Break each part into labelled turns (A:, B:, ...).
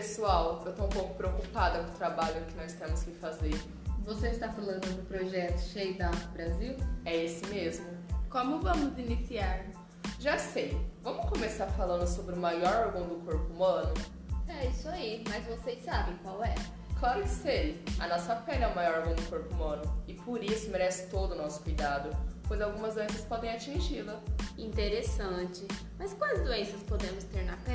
A: pessoal, eu tô um pouco preocupada com o trabalho que nós temos que fazer.
B: Você está falando do projeto Shade Up Brasil?
A: É esse mesmo.
C: Como vamos iniciar?
A: Já sei. Vamos começar falando sobre o maior órgão do corpo humano?
D: É isso aí, mas vocês sabem qual é?
A: Claro que sei. A nossa pele é o maior órgão do corpo humano e por isso merece todo o nosso cuidado, pois algumas doenças podem atingi-la.
E: Interessante. Mas quais doenças podemos ter na pele?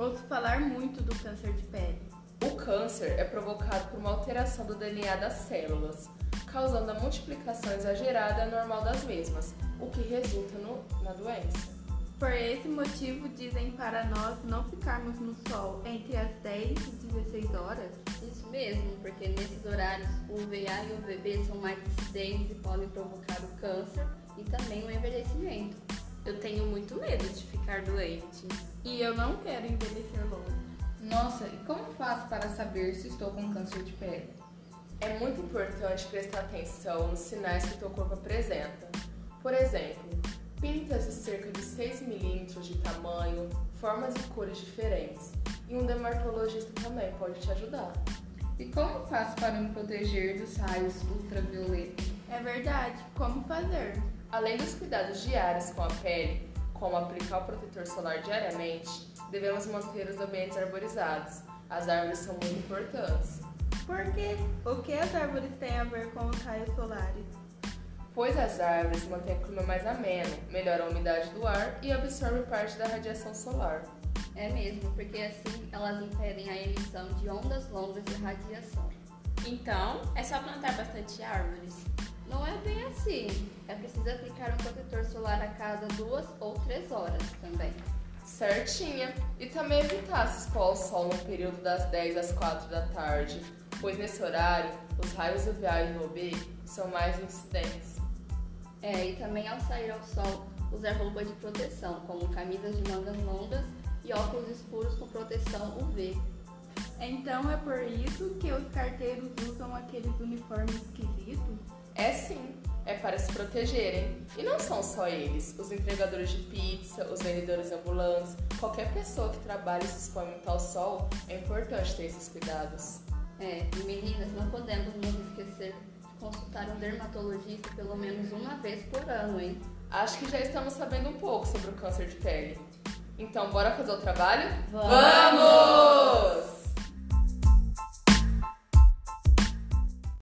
C: Ouço falar muito do câncer de pele.
A: O câncer é provocado por uma alteração do DNA das células, causando a multiplicação exagerada normal das mesmas, o que resulta no, na doença.
C: Por esse motivo, dizem para nós não ficarmos no sol entre as 10 e 16 horas.
D: Isso mesmo, porque nesses horários o UVA e o UVB são mais incidentes e podem provocar o câncer e também o envelhecimento.
E: Ficar doente.
C: E eu não quero envelhecer logo.
B: Nossa, e como faço para saber se estou com câncer de pele?
A: É muito importante prestar atenção nos sinais que teu corpo apresenta. Por exemplo, pintas de cerca de 6 milímetros de tamanho, formas e cores diferentes. E um dermatologista também pode te ajudar.
B: E como faço para me proteger dos raios ultravioleta?
C: É verdade, como fazer?
A: Além dos cuidados diários com a pele, como aplicar o protetor solar diariamente, devemos manter os ambientes arborizados. As árvores são muito importantes.
C: Por quê? O que as árvores têm a ver com os raios solares?
A: Pois as árvores mantêm o clima mais ameno, melhoram a umidade do ar e absorvem parte da radiação solar.
D: É mesmo, porque assim elas impedem a emissão de ondas longas de radiação.
E: Então, é só plantar bastante árvores.
D: Não é bem assim. É preciso aplicar um protetor solar a cada duas ou três horas também.
A: Certinha! E também evitar se expor ao sol no período das 10 às 4 da tarde, pois nesse horário os raios UVA e UV são mais incidentes.
D: É, e também ao sair ao sol, usar roupa de proteção, como camisas de mangas longas e óculos escuros com proteção UV.
C: Então é por isso que os carteiros usam aqueles uniformes esquisitos?
A: É sim, é para se protegerem. E não são só eles, os entregadores de pizza, os vendedores ambulantes, qualquer pessoa que trabalha e se expõe muito ao sol, é importante ter esses cuidados.
D: É, e meninas, não podemos nos esquecer de consultar um dermatologista pelo menos uma vez por ano, hein?
A: Acho que já estamos sabendo um pouco sobre o câncer de pele. Então, bora fazer o trabalho?
D: Vamos!